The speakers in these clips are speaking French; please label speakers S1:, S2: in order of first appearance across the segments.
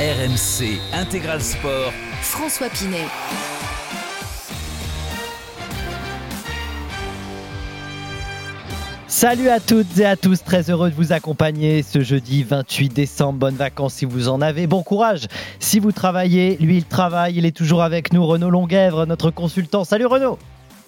S1: RMC Intégral Sport.
S2: François Pinet.
S3: Salut à toutes et à tous, très heureux de vous accompagner ce jeudi 28 décembre. Bonnes vacances si vous en avez, bon courage si vous travaillez. Lui, il travaille, il est toujours avec nous, Renaud Longuèvre, notre consultant. Salut Renaud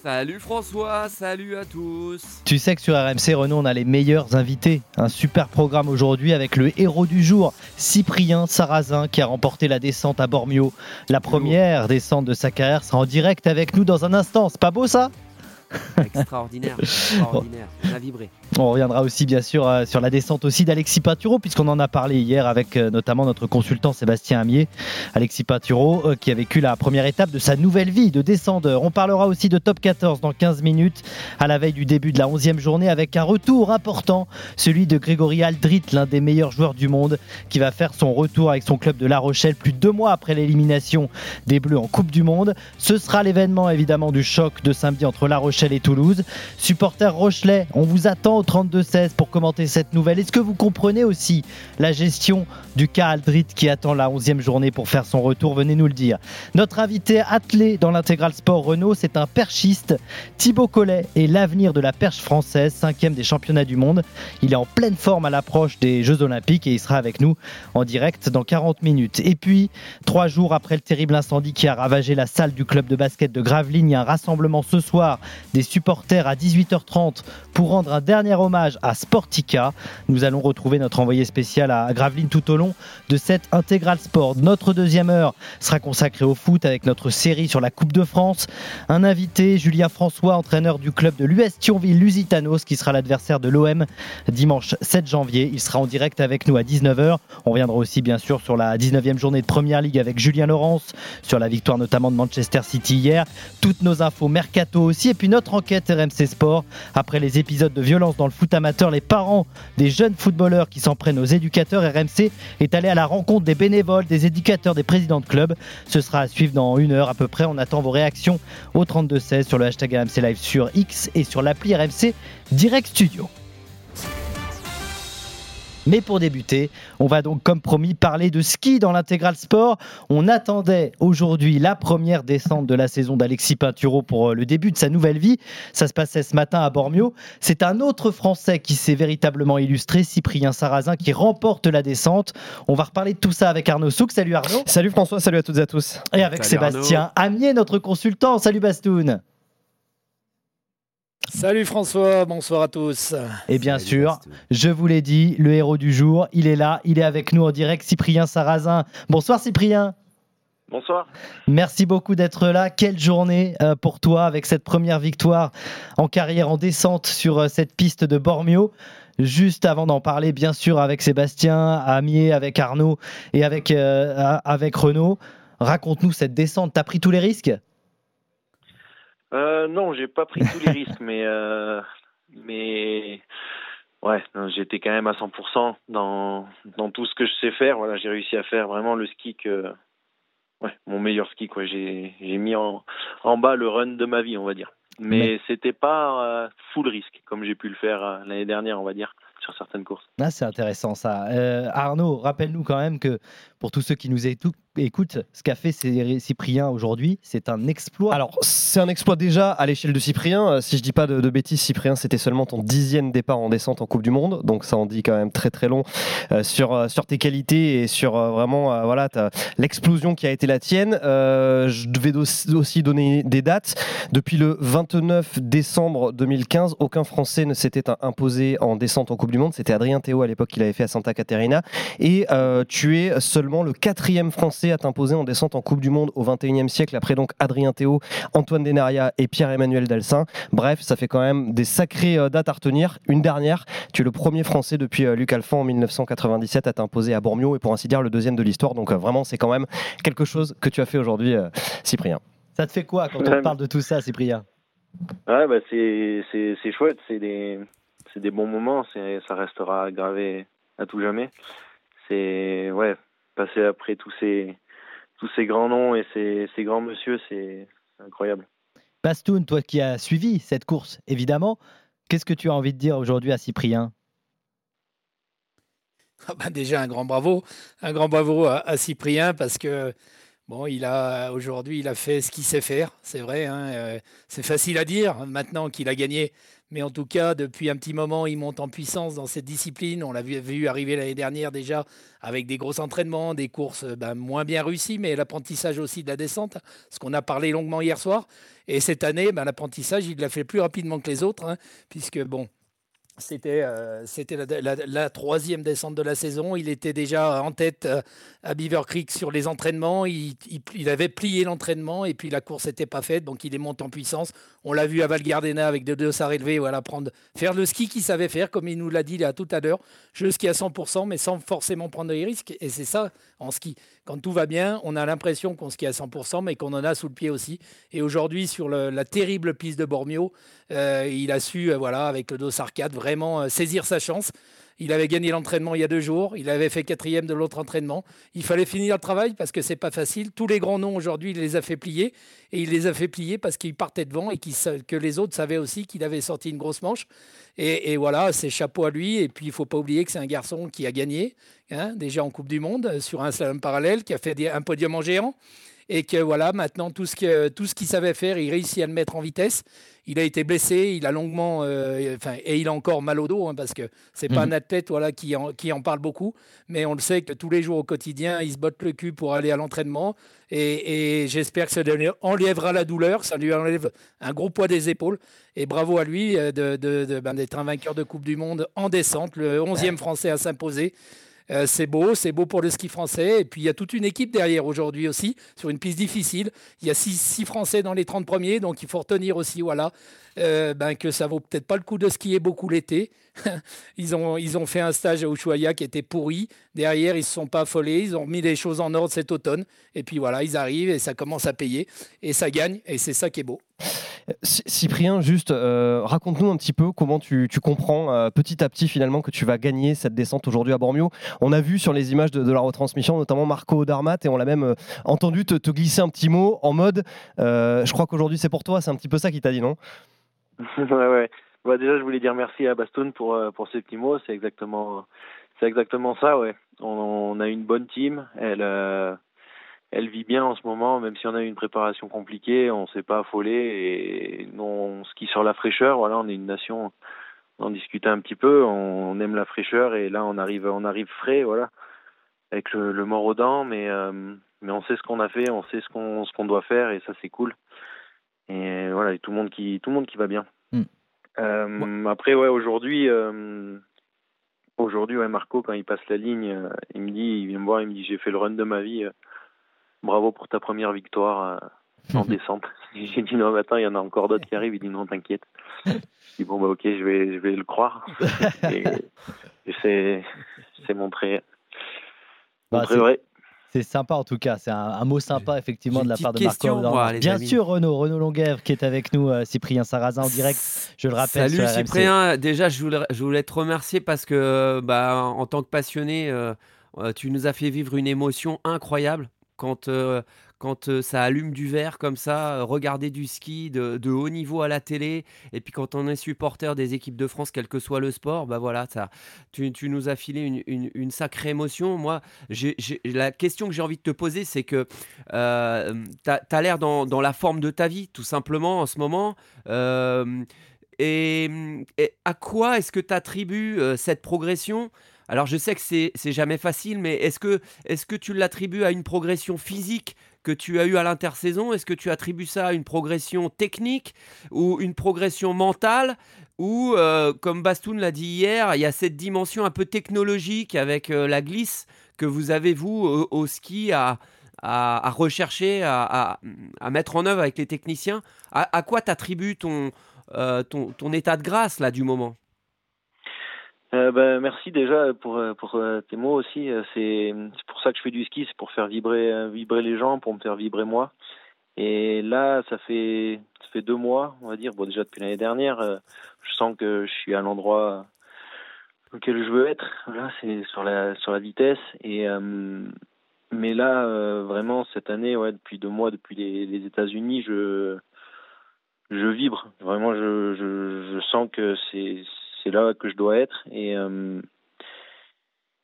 S4: Salut François, salut à tous.
S3: Tu sais que sur RMC Renaud, on a les meilleurs invités. Un super programme aujourd'hui avec le héros du jour, Cyprien Sarrazin, qui a remporté la descente à Bormio. La première descente de sa carrière sera en direct avec nous dans un instant. C'est pas beau ça?
S4: Extraordinaire, extraordinaire. On a vibré.
S3: On reviendra aussi bien sûr euh, sur la descente aussi d'Alexis Pinturo puisqu'on en a parlé hier avec euh, notamment notre consultant Sébastien Amier. Alexis Pinturo euh, qui a vécu la première étape de sa nouvelle vie de descendeur. On parlera aussi de top 14 dans 15 minutes à la veille du début de la 11e journée avec un retour important, celui de Grégory Aldrit, l'un des meilleurs joueurs du monde qui va faire son retour avec son club de La Rochelle plus de deux mois après l'élimination des Bleus en Coupe du Monde. Ce sera l'événement évidemment du choc de samedi entre La Rochelle et Toulouse. Supporters Rochelet, on vous attend 32-16 pour commenter cette nouvelle. Est-ce que vous comprenez aussi la gestion du cas Aldrit qui attend la 11e journée pour faire son retour? Venez nous le dire. Notre invité attelé dans l'intégral sport Renault, c'est un perchiste. Thibaut Collet est l'avenir de la perche française, cinquième des championnats du monde. Il est en pleine forme à l'approche des Jeux Olympiques et il sera avec nous en direct dans 40 minutes. Et puis, trois jours après le terrible incendie qui a ravagé la salle du club de basket de Gravelines, il y a un rassemblement ce soir des supporters à 18h30 pour rendre un dernier hommage à Sportica. Nous allons retrouver notre envoyé spécial à Gravelines tout au long de cette intégrale sport. Notre deuxième heure sera consacrée au foot avec notre série sur la Coupe de France. Un invité, Julien François, entraîneur du club de l'US Thionville Lusitanos, qui sera l'adversaire de l'OM dimanche 7 janvier. Il sera en direct avec nous à 19h. On reviendra aussi bien sûr sur la 19e journée de Première Ligue avec Julien Laurence, sur la victoire notamment de Manchester City hier. Toutes nos infos mercato aussi et puis notre enquête RMC Sport après les épisodes de violence dans le foot amateur, les parents des jeunes footballeurs qui s'en prennent aux éducateurs, RMC est allé à la rencontre des bénévoles, des éducateurs, des présidents de clubs. Ce sera à suivre dans une heure à peu près. On attend vos réactions au 3216 sur le hashtag RMC Live sur X et sur l'appli RMC Direct Studio. Mais pour débuter, on va donc, comme promis, parler de ski dans l'intégral sport. On attendait aujourd'hui la première descente de la saison d'Alexis Pinturo pour euh, le début de sa nouvelle vie. Ça se passait ce matin à Bormio. C'est un autre Français qui s'est véritablement illustré, Cyprien Sarrazin, qui remporte la descente. On va reparler de tout ça avec Arnaud Souk. Salut Arnaud.
S5: Salut François, salut à toutes et à tous.
S3: Et avec
S4: Salut
S3: Sébastien Amier, notre consultant. Salut Bastoun.
S6: Salut François, bonsoir à tous.
S3: Et bien
S4: Salut,
S3: sûr, je vous l'ai dit, le héros du jour, il est là, il est avec nous en direct, Cyprien Sarrazin. Bonsoir Cyprien.
S7: Bonsoir.
S3: Merci beaucoup d'être là. Quelle journée euh, pour toi avec cette première victoire en carrière en descente sur euh, cette piste de Bormio. Juste avant d'en parler, bien sûr, avec Sébastien, Amier, avec Arnaud et avec, euh, avec Renaud, raconte-nous cette descente. T'as pris tous les risques?
S7: Euh, non, j'ai pas pris tous les risques, mais euh, mais ouais, j'étais quand même à 100% dans dans tout ce que je sais faire. Voilà, j'ai réussi à faire vraiment le ski que ouais, mon meilleur ski quoi. J'ai j'ai mis en en bas le run de ma vie, on va dire. Mais c'était pas euh, full risque comme j'ai pu le faire l'année dernière, on va dire, sur certaines courses.
S3: Ah, C'est intéressant ça. Arnaud, rappelle-nous quand même que pour tous ceux qui nous étou- écoutent, ce qu'a fait Cy- Cyprien aujourd'hui, c'est un exploit.
S5: Alors, c'est un exploit déjà à l'échelle de Cyprien. Euh, Si je dis pas de, bêtises, Cyprien, c'était seulement ton dixième départ en descente en Coupe du Monde. Donc, ça en dit quand même très très long euh, sur, euh, sur tes qualités et sur vraiment voilà, l'explosion qui a été la tienne. Je devais aussi donner des dates. Depuis le 29 décembre 2015, aucun Français ne s'était imposé en descente en Coupe du Monde. C'était Adrien Théo à l'époque qui l'avait fait à Santa Caterina. Et tu es seulement le quatrième Français à t'imposer en descente en Coupe du Monde au 21e siècle, après donc Adrien Théo, Antoine Denaria et Pierre-Emmanuel Dalsin. Bref, ça fait quand même des sacrées euh, dates à retenir. Une dernière, tu es le premier Français depuis euh, Luc Alphand en 1997 à t'imposer à Bormio et pour ainsi dire le deuxième de l'histoire. Donc euh, vraiment, c'est quand même quelque chose que tu as fait aujourd'hui, euh, Cyprien.
S3: Ça te fait quoi quand on parle de tout ça, Cyprien?
S7: Ouais, bah c'est c'est c'est chouette, c'est des c'est des bons moments, c'est ça restera gravé à tout jamais. C'est ouais, passer après tous ces tous ces grands noms et ces ces grands monsieur, c'est incroyable.
S3: Bastoun, toi qui as suivi cette course, évidemment, qu'est-ce que tu as envie de dire aujourd'hui à Cyprien?
S6: Ah bah, Déjà, un grand bravo. Un grand bravo à, Cyprien parce que bon, il a aujourd'hui, il a fait ce qu'il sait faire. C'est vrai. Hein, euh, c'est facile à dire maintenant qu'il a gagné. Mais en tout cas, depuis un petit moment, il monte en puissance dans cette discipline. On l'a vu, arriver l'année dernière déjà avec des gros entraînements, des courses ben, moins bien réussies, mais l'apprentissage aussi de la descente, ce qu'on a parlé longuement hier soir. Et cette année, ben, l'apprentissage, il l'a fait plus rapidement que les autres, hein, puisque bon, c'était euh, la, troisième descente de la saison. Il était déjà en tête euh, à Beaver Creek sur les entraînements. Il, avait plié l'entraînement et puis la course n'était pas faite, donc il est monté en puissance. On l'a vu à Val Gardena avec deux dossards élevés, voilà, prendre, faire le ski qu'il savait faire, comme il nous l'a dit tout à l'heure. Je ski à 100%, mais sans forcément prendre des risques. Et c'est ça en ski. Quand tout va bien, on a l'impression qu'on skie à 100%, mais qu'on en a sous le pied aussi. Et aujourd'hui, sur la terrible piste de Bormio, euh, il a su, voilà, avec le dos 4, vraiment euh, saisir sa chance. Il avait gagné l'entraînement il y a deux jours. Il avait fait quatrième de l'autre entraînement. Il fallait finir le travail parce que c'est pas facile. Tous les grands noms aujourd'hui, il les a fait plier. Et il les a fait plier parce qu'il partait devant et que les autres savaient aussi qu'il avait sorti une grosse manche. Et, voilà, c'est chapeau à lui. Et puis, il faut pas oublier que c'est un garçon qui a gagné, hein, déjà en Coupe du Monde, sur un slalom parallèle, qui a fait un podium en géant et que voilà, maintenant tout ce qu'il savait faire, il réussit à le mettre en vitesse. Il a été blessé, il a longuement, euh, et il a encore mal au dos hein, parce que c'est pas mhm. un athlète voilà qui en, qui en parle beaucoup, mais on le sait que tous les jours au quotidien, il se botte le cul pour aller à l'entraînement et, j'espère que ça lui enlèvera la douleur, ça lui enlève un gros poids des épaules et bravo à lui euh, de, ben, d'être un vainqueur de Coupe du Monde en descente, le 11e Français à s'imposer. Euh, c'est beau, c'est beau pour le ski français. Et puis il y a toute une équipe derrière aujourd'hui aussi, sur une piste difficile. Il y a six, Français dans les 30 premiers, donc il faut retenir aussi voilà, euh, ben, que ça vaut peut-être pas le coup de skier beaucoup l'été. ils, ont, fait un stage à Ushuaia qui était pourri. Derrière, ils se sont pas affolés, ils ont mis les choses en ordre cet automne. Et puis voilà, ils arrivent et ça commence à payer. Et ça gagne, et c'est ça qui est beau.
S5: Cyprien, juste euh, raconte-nous un petit peu comment tu, comprends euh, petit à petit finalement que tu vas gagner cette descente aujourd'hui à Bormio. On a vu sur les images de, la retransmission notamment Marco Darmat et on l'a même euh, entendu te, glisser un petit mot en mode je crois qu'aujourd'hui c'est pour toi, c'est un petit peu ça qui t'a dit non?
S7: Ouais, ouais. Bah, déjà, je voulais dire merci à Bastoun pour, pour ces petits mots. C'est exactement, exactement ça, ouais. On, a une bonne team. Elle, elle vit bien en ce moment, même si on a eu une préparation compliquée, on s'est pas affolé et on skie sur la fraîcheur. Voilà, on est une nation, on en discutait un petit peu, on, aime la fraîcheur et là on arrive, on arrive frais, voilà, avec le, le mort aux dents, mais euh, mais on sait ce qu'on a fait, on sait ce qu'on ce qu'on doit faire et ça c'est cool. Et voilà, tout le monde qui tout le monde qui va bien. Mm. Euh, après ouais, aujourd'hui. Euh, aujourd'hui, ouais, Marco, quand il passe la ligne, il me dit, il vient me voir, il me dit, j'ai fait le run de ma vie bravo pour ta première victoire euh, en descente. J'ai dit non, attends, il y en a encore d'autres qui arrivent. Il dit non, t'inquiète. J'ai dit bon, bah ok, je vais, je vais le croire. et, c'est, c'est montré,
S3: bah, vrai. C'est sympa en tout cas, c'est un, mot sympa effectivement de la part de Marco. Bien sûr Renaud, Renaud Longuèvre qui est avec nous, euh, Cyprien Sarrazin en direct, je le rappelle.
S4: Salut Cyprien, déjà je voulais, je voulais te remercier parce que bah, en tant que passionné, euh, tu nous as fait vivre une émotion incroyable quand, euh, quand euh, ça allume du verre comme ça, euh, regarder du ski de, haut niveau à la télé, et puis quand on est supporter des équipes de France, quel que soit le sport, bah voilà, ça, tu, nous as filé une, sacrée émotion. Moi, la question que j'ai envie de te poser, c'est que tu as, l'air dans, la forme de ta vie, tout simplement, en ce moment. Et, à quoi est-ce que tu attribues cette progression? Alors je sais que c'est jamais facile, mais est-ce que, est que tu l'attribues à une progression physique que tu as eue à l'intersaison? Est-ce que tu attribues ça à une progression technique ou une progression mentale? Ou, euh, comme Bastoun l'a dit hier, il y a cette dimension un peu technologique avec euh, la glisse que vous avez, vous, au, ski, à, rechercher, à, à, mettre en œuvre avec les techniciens. À, quoi t'attribues ton, euh, ton, ton état de grâce là du moment?
S7: Euh, ben, merci déjà pour, euh, pour euh, tes mots aussi. C'est pour ça que je fais du ski, c'est pour faire vibrer, vibrer les gens, pour me faire vibrer moi. Et là, ça fait, ça fait deux mois, on va dire. Bon, déjà depuis l'année dernière, je sens que je suis à l'endroit auquel je veux être. Là, c'est sur la, sur la vitesse. Et, mais là, vraiment, cette année, ouais, depuis deux mois, depuis les, les États-Unis, je, je vibre. Vraiment, je, je, je sens que c'est c'est là que je dois être et euh,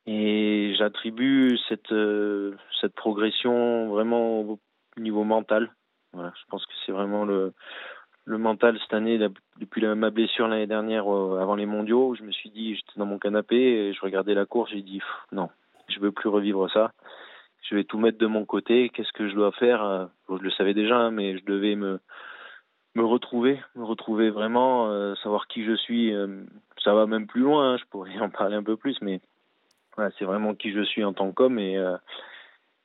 S7: Et j'attribue cette, cette progression vraiment au niveau mental. Voilà, je pense que c'est vraiment le, le mental cette année, depuis ma blessure l'année dernière avant les mondiaux, je me suis dit, j'étais dans mon canapé et je regardais la course, j'ai dit non, je veux plus revivre ça. Je vais tout mettre de mon côté. Qu'est-ce que je dois faire? Je le savais déjà, hein, mais je devais me me retrouver, me retrouver vraiment, euh, savoir qui je suis. Euh, ça va même plus loin, hein, je pourrais en parler un peu plus, mais c'est vraiment qui je suis en tant qu'homme et euh,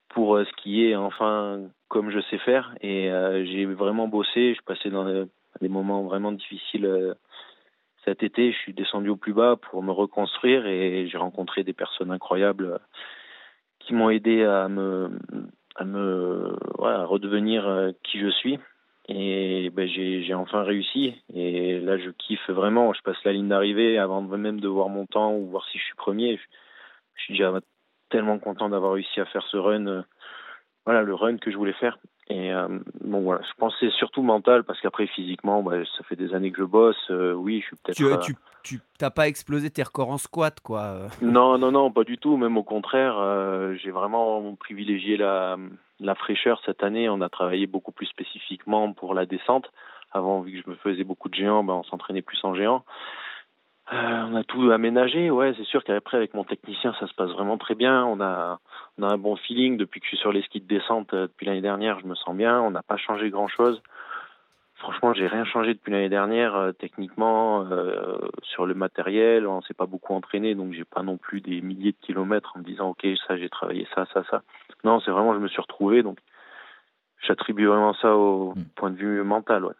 S7: pour ce qui est enfin comme je sais faire. Et j'ai vraiment bossé, je passé dans des moments vraiment difficiles cet été. Je suis descendu au plus bas pour me reconstruire et j'ai rencontré des personnes incroyables qui m'ont aidé à me à me voilà, redevenir qui je suis et ben, j'ai enfin réussi. Et là, je kiffe vraiment. Je passe la ligne d'arrivée avant même de voir mon temps ou voir si je suis premier. Je, suis déjà tellement content d'avoir réussi à faire ce run. Euh, voilà, le run que je voulais faire. Et euh, bon, voilà, je pense que c'est surtout mental parce qu'après, physiquement, bah, ça fait des années que je bosse. Euh, oui, je suis peut-être.
S4: Tu, tu, t'as pas explosé tes records en squat, quoi.
S7: non, non, non, pas du tout. Même au contraire, j'ai vraiment privilégié la la fraîcheur cette année, on a travaillé beaucoup plus spécifiquement pour la descente. Avant, vu que je me faisais beaucoup de géants, ben, on s'entraînait plus en géant. Euh, on a tout aménagé, ouais, c'est sûr qu'après avec mon technicien ça se passe vraiment très bien. On a, un bon feeling depuis que je suis sur les skis de descente euh, depuis l'année dernière, je me sens bien. On n'a pas changé grand chose. Franchement, j'ai rien changé depuis l'année dernière euh, techniquement sur le matériel. On s'est pas beaucoup entraîné, donc j'ai pas non plus des milliers de kilomètres en me disant ok ça j'ai travaillé ça ça ça. Non, c'est vraiment je me suis retrouvé, donc j'attribue vraiment ça au hmm. point de vue mental. Ouais.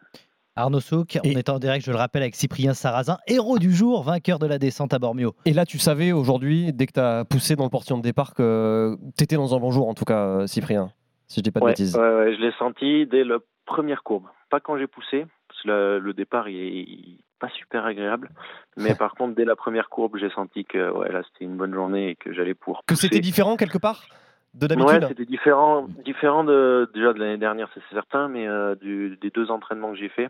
S3: Arnaud Souk, on est en direct, je le rappelle, avec Cyprien Sarrazin, héros du jour, vainqueur de la descente à Bormio.
S5: Et là, tu savais aujourd'hui, dès que tu as poussé dans le portillon de départ, que tu étais dans un bon jour, en tout cas, Cyprien, si je dis pas de bêtises.
S7: Ouais, ouais, je l'ai senti dès la première courbe pas quand j'ai poussé, parce que le, départ il est, pas super agréable. Mais par contre, dès la première courbe, j'ai senti que ouais, là c'était une bonne journée et que j'allais pour.
S5: Que c'était différent quelque part? De d'habitude
S7: Ouais, c'était différent, différent de, déjà de l'année dernière, c'est certain, mais euh, des deux entraînements que j'ai fait.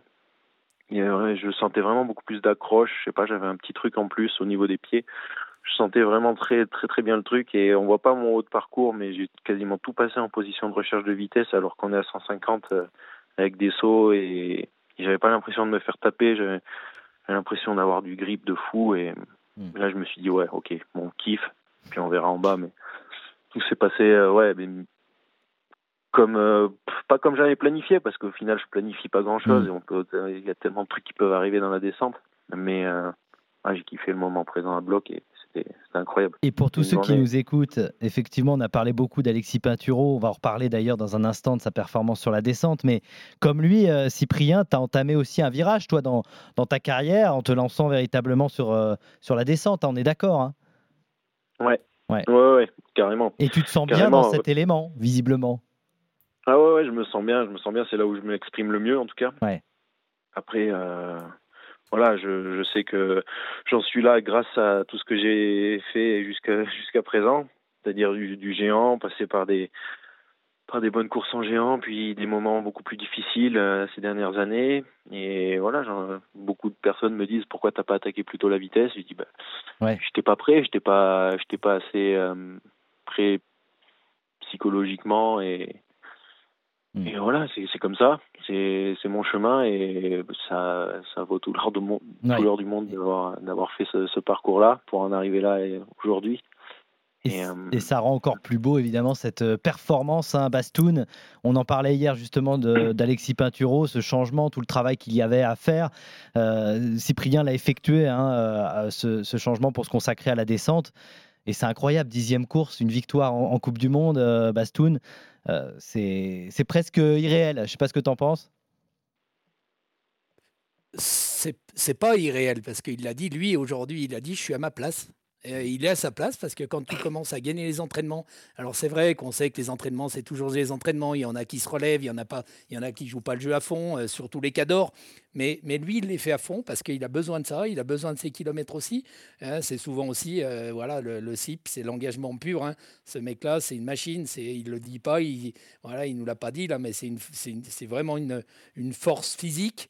S7: Et, je sentais vraiment beaucoup plus d'accroche. Je sais pas, j'avais un petit truc en plus au niveau des pieds. Je sentais vraiment très très très bien le truc et on voit pas mon haut de parcours, mais j'ai quasiment tout passé en position de recherche de vitesse alors qu'on est à 150 avec des sauts et j'avais pas l'impression de me faire taper, j'avais l'impression d'avoir du grip de fou et hmm. là je me suis dit ouais ok bon kiff puis on verra en bas mais tout s'est passé euh, ouais mais comme euh, pas comme j'avais planifié parce qu'au final je planifie pas grand chose hmm. et il y a tellement de trucs qui peuvent arriver dans la descente mais euh, j'ai kiffé le moment présent à bloc et c'était incroyable.
S3: Et pour tous ceux qui nous écoutent, effectivement, on a parlé beaucoup d'Alexis Pinturo. On va en reparler d'ailleurs dans un instant de sa performance sur la descente. Mais comme lui, euh, Cyprien, tu as entamé aussi un virage, toi, dans, dans ta carrière, en te lançant véritablement sur, euh, sur la descente. On est d'accord hein?
S7: Ouais. Ouais. ouais. carrément.
S3: Et tu te sens bien dans cet élément, visiblement?
S7: Ah ouais, ouais, je me sens bien. Je me sens bien. C'est là où je m'exprime le mieux, en tout cas.
S3: Ouais.
S7: Après. Euh voilà, je, je sais que j'en suis là grâce à tout ce que j'ai fait jusqu'à jusqu'à présent, c'est-à-dire du, du, géant, passer par des par des bonnes courses en géant, puis des moments beaucoup plus difficiles euh, ces dernières années. Et voilà, beaucoup de personnes me disent pourquoi t'as pas attaqué plus tôt la vitesse? Je dis bah, ouais. j'étais pas prêt, j'étais pas j'étais pas assez euh, prêt psychologiquement et Mm. Et voilà, c'est comme ça, c'est mon chemin et ça, ça vaut tout l'heure du monde d'avoir fait ce, ce parcours-là pour en arriver là aujourd'hui.
S3: Et, euh, et, ça rend encore plus beau, évidemment, cette euh, performance, hein, Bastoun. On en parlait hier, justement, d'Alexis Pinturo, ce changement, tout le travail qu'il y avait à faire. Euh, Cyprien l'a effectué, hein, ce, ce, changement pour se consacrer à la descente. Et c'est incroyable, dixième course, une victoire en, Coupe du Monde, Bastoun. Euh, c'est presque irréel. Je ne sais pas ce que tu en penses.
S6: C'est pas irréel parce qu'il l'a dit, lui, aujourd'hui, il a dit Je suis à ma place. Euh, il est à sa place parce que quand tu commences à gagner les entraînements, alors c'est vrai qu'on sait que les entraînements, c'est toujours les entraînements. Il y en a qui se relèvent, il y en a pas, il y en a qui jouent pas le jeu à fond, euh, surtout les cadors. Mais, mais lui, il les fait à fond parce qu'il a besoin de ça, il a besoin de ses kilomètres aussi. Hein. c'est souvent aussi, euh, voilà, le, CIP, c'est l'engagement pur. Hein. Ce mec-là, c'est une machine. C'est, il le dit pas, il, voilà, il nous l'a pas dit là, mais c'est, c'est vraiment une, une force physique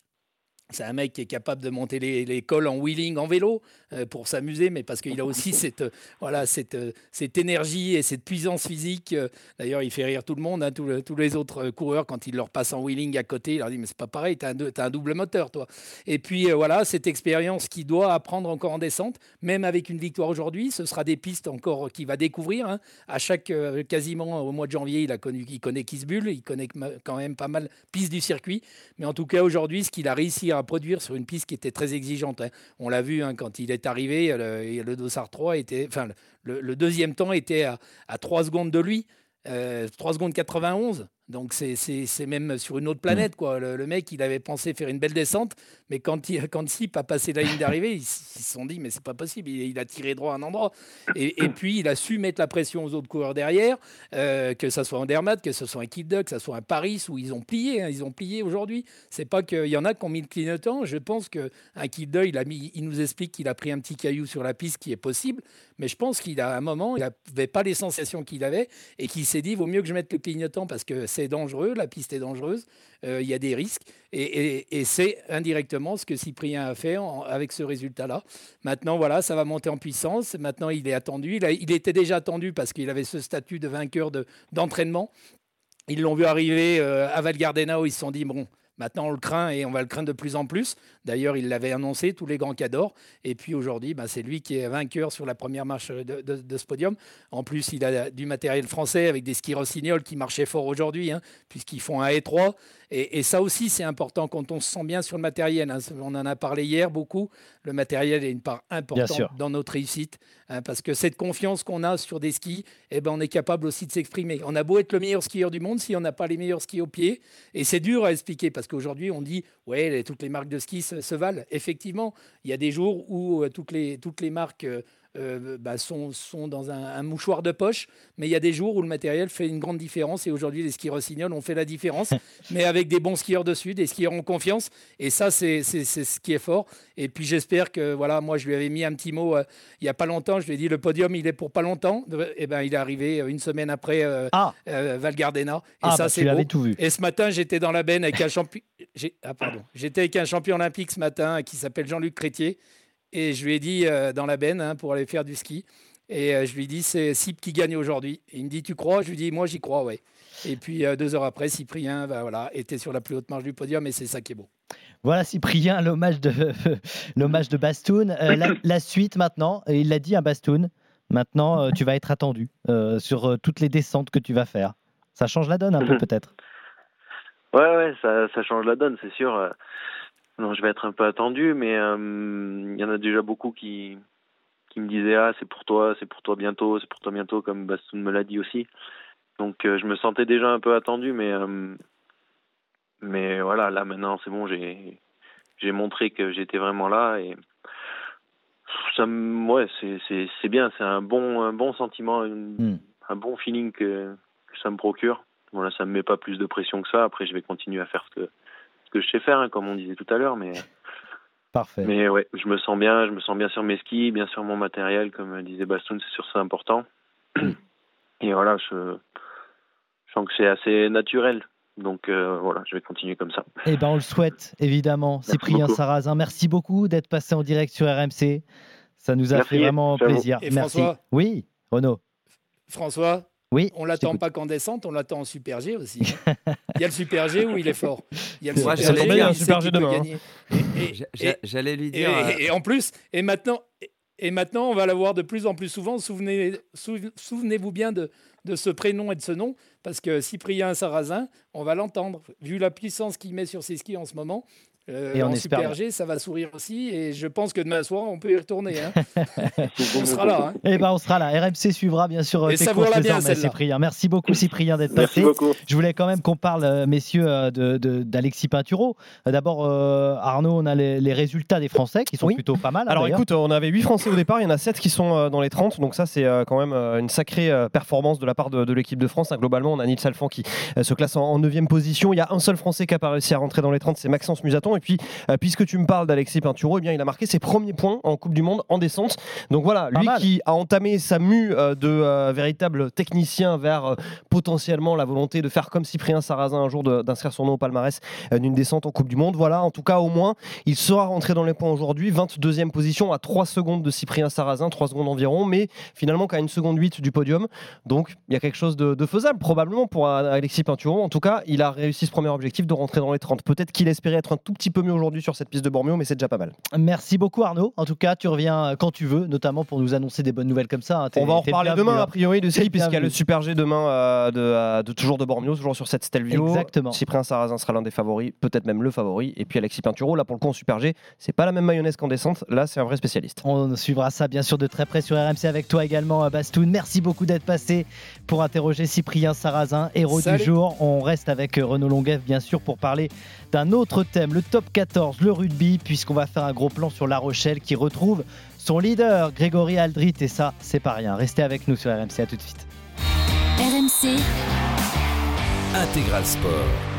S6: C'est un mec qui est capable de monter les, les cols en wheeling en vélo euh, pour s'amuser, mais parce qu'il a aussi cette, euh, voilà, cette, euh, cette énergie et cette puissance physique. D'ailleurs, il fait rire tout le monde, hein, tous, le- tous les autres coureurs, quand il leur passe en wheeling à côté, il leur dit Mais c'est pas pareil, tu as, un double moteur, toi. Et puis voilà, cette expérience qu'il doit apprendre encore en descente, même avec une victoire aujourd'hui, ce sera des pistes encore qu'il va découvrir. hein. À chaque, quasiment au mois de janvier, il, a connu, il connaît Kisbull, il connaît quand même pas mal pistes du circuit. Mais en tout cas, aujourd'hui, ce qu'il a réussi à produire sur une piste qui était très exigeante, hein. on l'a vu hein, quand il est arrivé, le, Dossard 3 était, enfin, le, deuxième temps était à, à 3 secondes de lui, euh, 3 secondes 91. Donc c'est- même sur une autre planète. Quoi. Le, le mec, il avait pensé faire une belle descente, mais quand, il, quand Sip a passé la ligne d'arrivée, ils se sont dit, mais c'est pas possible, il, il a tiré droit à un endroit. Et, et puis, il a su mettre la pression aux autres coureurs derrière, euh, que ce soit un Dermat, que ce soit un Kid que ce soit un Paris, où ils ont plié, hein, ils ont plié aujourd'hui. C'est pas qu'il y en a qui ont mis le clignotant. Je pense qu'un Kid il, a mis, il nous explique qu'il a pris un petit caillou sur la piste qui est possible, mais je pense qu'il a un moment, il n'avait pas les sensations qu'il avait et qu'il s'est dit, vaut mieux que je mette le clignotant parce que c'est dangereux, la piste est dangereuse, euh, il y a des risques. Et, c'est indirectement ce que Cyprien a fait avec ce résultat-là. Maintenant, voilà, ça va monter en puissance. Maintenant, il est attendu. Il, était déjà attendu parce qu'il avait ce statut de vainqueur de- d'entraînement. Ils l'ont vu arriver euh, à Val Gardena où ils se sont dit, bon, maintenant on le craint et on va le craindre de plus en plus. D'ailleurs, il l'avait annoncé, tous les grands cadors. Et puis aujourd'hui, ben, c'est lui qui est vainqueur sur la première marche de, de- de ce podium. En plus, il a du matériel français avec des skis Rossignol qui marchaient fort aujourd'hui, hein, puisqu'ils font un E3. Et, et ça aussi, c'est important quand on se sent bien sur le matériel. hein. On en a parlé hier beaucoup. Le matériel est une part importante dans notre réussite. hein, parce que cette confiance qu'on a sur des skis, eh ben, on est capable aussi de s'exprimer. On a beau être le meilleur skieur du monde, si on n'a pas les meilleurs skis au pied. Et c'est dur à expliquer parce qu'aujourd'hui, on dit, ouais, toutes les marques de ski se, valent. Effectivement, il y a des jours où euh, toutes, les, toutes les marques euh, bah, sont, sont dans un, un mouchoir de poche, mais il y a des jours où le matériel fait une grande différence. Et aujourd'hui, les skis Rossignol ont fait la différence, mais avec des bons skieurs dessus, des skieurs en confiance. Et ça, c'est ce qui est fort. Et puis j'espère que, voilà, moi, je lui avais mis un petit mot euh, il n'y a pas longtemps. Je lui ai dit, le podium, il est pour pas longtemps. Et ben, il est arrivé euh, une semaine après euh,
S3: Ah,
S6: euh, Val Gardena. Et
S3: ah
S6: ça,
S3: bah,
S6: c'est beau.
S3: tout vu.
S6: Et ce matin, j'étais dans la benne avec un champion. Ah, pardon. J'étais avec un champion olympique ce matin qui s'appelle Jean-Luc Crétier. Et je lui ai dit euh, dans la benne hein, pour aller faire du ski. Et euh, je lui ai dit, c'est Sip qui gagne aujourd'hui. Il me dit, tu crois? Je lui dis, moi, j'y crois, ouais. Et puis euh, deux heures après, Cyprien voilà, était sur la plus haute marche du podium et c'est ça qui est beau.
S3: Voilà Cyprien, l'hommage de, l'hommage de Bastoun. Euh, la, la suite maintenant, et il l'a dit à Bastoun, maintenant euh, tu vas être attendu euh, sur euh, toutes les descentes que tu vas faire. Ça change la donne un peu peut-être.
S7: Ouais, ouais, ça, ça change la donne, c'est sûr. Euh, Non, je vais être un peu attendu, mais euh, il y en a déjà beaucoup qui, qui me disaient ah c'est pour toi, c'est pour toi bientôt, c'est pour toi bientôt, comme Bastoun me l'a dit aussi. Donc euh, je me sentais déjà un peu attendu, mais euh, mais voilà, là maintenant c'est bon, j'ai j'ai montré que j'étais vraiment là et ça me ouais c'est c'est c'est bien, c'est un bon un bon sentiment, une-
S3: Hmm.
S7: un bon feeling que, que ça me procure. Voilà, ça me met pas plus de pression que ça. Après, je vais continuer à faire ce que, que je sais faire, hein, comme on disait tout à l'heure. Mais,
S3: Parfait.
S7: mais ouais, je me sens bien. Je me sens bien sur mes skis, bien sur mon matériel, comme disait Bastoun, c'est sûr, c'est important. Et voilà, je, je sens que c'est assez naturel. Donc euh, voilà, je vais continuer comme ça.
S3: Eh ben on le souhaite évidemment. Cyprien
S7: beaucoup.
S3: Sarrazin, merci beaucoup d'être passé en direct sur RMC. Ça nous a
S7: Merci,
S3: fait vraiment plaisir.
S6: Et
S3: merci.
S6: François
S3: Oui, Renaud.
S6: François,
S3: Oui.
S6: on l'attend pas qu'en descente, on l'attend en Super G aussi. hein. Il y a le Super G où il est fort. Il y a le
S4: Moi,
S6: Super
S4: j'allais
S6: G,
S5: un Super G demain, hein.
S4: J'allais lui dire. euh,
S6: et- et en plus, et maintenant, et- et maintenant, on va la voir de plus en plus souvent. Souvenez, sou- souvenez-vous bien de, de ce prénom et de ce nom, parce que Cyprien Sarrazin, on va l'entendre. Vu la puissance qu'il met sur ses skis en ce moment, euh,
S3: Et on
S6: en
S3: espère
S6: Super G, ça va sourire aussi. Et je pense que demain soir, on peut y retourner. hein. on sera là. hein.
S3: Eh ben on sera là. RMC suivra bien sûr euh,
S6: Et
S3: tes
S6: savoure-la
S3: courses
S6: bien.
S3: Cyprien. Merci beaucoup Cyprien d'être
S7: Merci
S3: passé.
S7: beaucoup.
S3: Je voulais quand même qu'on parle, euh, messieurs, euh, de- de- d'Alexis Pinturo. Euh, D'abord, euh, Arnaud, on a les, les résultats des Français qui sont
S5: Oui.
S3: plutôt pas mal. hein,
S5: Alors écoute, on avait 8 Français au départ, il y en a 7 qui sont euh, dans les 30, donc ça c'est euh, quand même euh, une sacrée euh, performance de la part de, de l'équipe de France. Globalement, on a Nils Alphand qui euh, se classe en, 9 position. Il y a un seul Français qui n'a pas réussi à rentrer dans les 30, c'est Maxence Musaton. Et puis, euh, puisque tu me parles d'Alexis Pinturo, eh bien, il a marqué ses premiers points en Coupe du Monde en descente. Donc voilà,
S3: Pas
S5: lui
S3: mal.
S5: qui a entamé sa mue euh, de euh, véritable technicien vers potentiellement la volonté de faire comme Cyprien Sarrazin un jour d'inscrire son nom au palmarès d'une descente en Coupe du Monde. Voilà, en tout cas, au moins, il sera rentré dans les points aujourd'hui. 22e position à 3 secondes de Cyprien Sarrazin, 3 secondes environ, mais finalement qu'à une seconde 8 du podium. Donc il y a quelque chose de, de faisable probablement pour Alexis Pinturo. En tout cas, il a réussi ce premier objectif de rentrer dans les 30. Peut-être qu'il espérait être un tout petit peu mieux aujourd'hui sur cette piste de Bormio, mais c'est déjà pas mal.
S3: Merci beaucoup Arnaud. En tout cas, tu reviens euh, quand tu veux, notamment pour nous annoncer des bonnes nouvelles comme ça. hein.
S5: On va en reparler demain,
S3: hein.
S5: a priori, de ski, puisqu'il y a le. Super G demain euh, de, euh, de toujours de Bormio, toujours sur cette Stelvio.
S3: Exactement.
S5: Cyprien Sarrazin sera l'un des favoris, peut-être même le favori. Et puis Alexis Pinturo, là pour le coup en Super G, c'est pas la même mayonnaise qu'en descente. Là, c'est un vrai spécialiste.
S3: On suivra ça bien sûr de très près sur RMC avec toi également, Bastoun. Merci beaucoup d'être passé pour interroger Cyprien Sarrazin, héros
S6: Salut.
S3: du jour. On reste avec Renaud Longuev bien sûr pour parler d'un autre thème, le top 14, le rugby, puisqu'on va faire un gros plan sur La Rochelle qui retrouve son leader, Grégory Aldrit. Et ça, c'est pas rien. Restez avec nous sur RMC, à tout de suite.
S1: RMC Intégral Sport.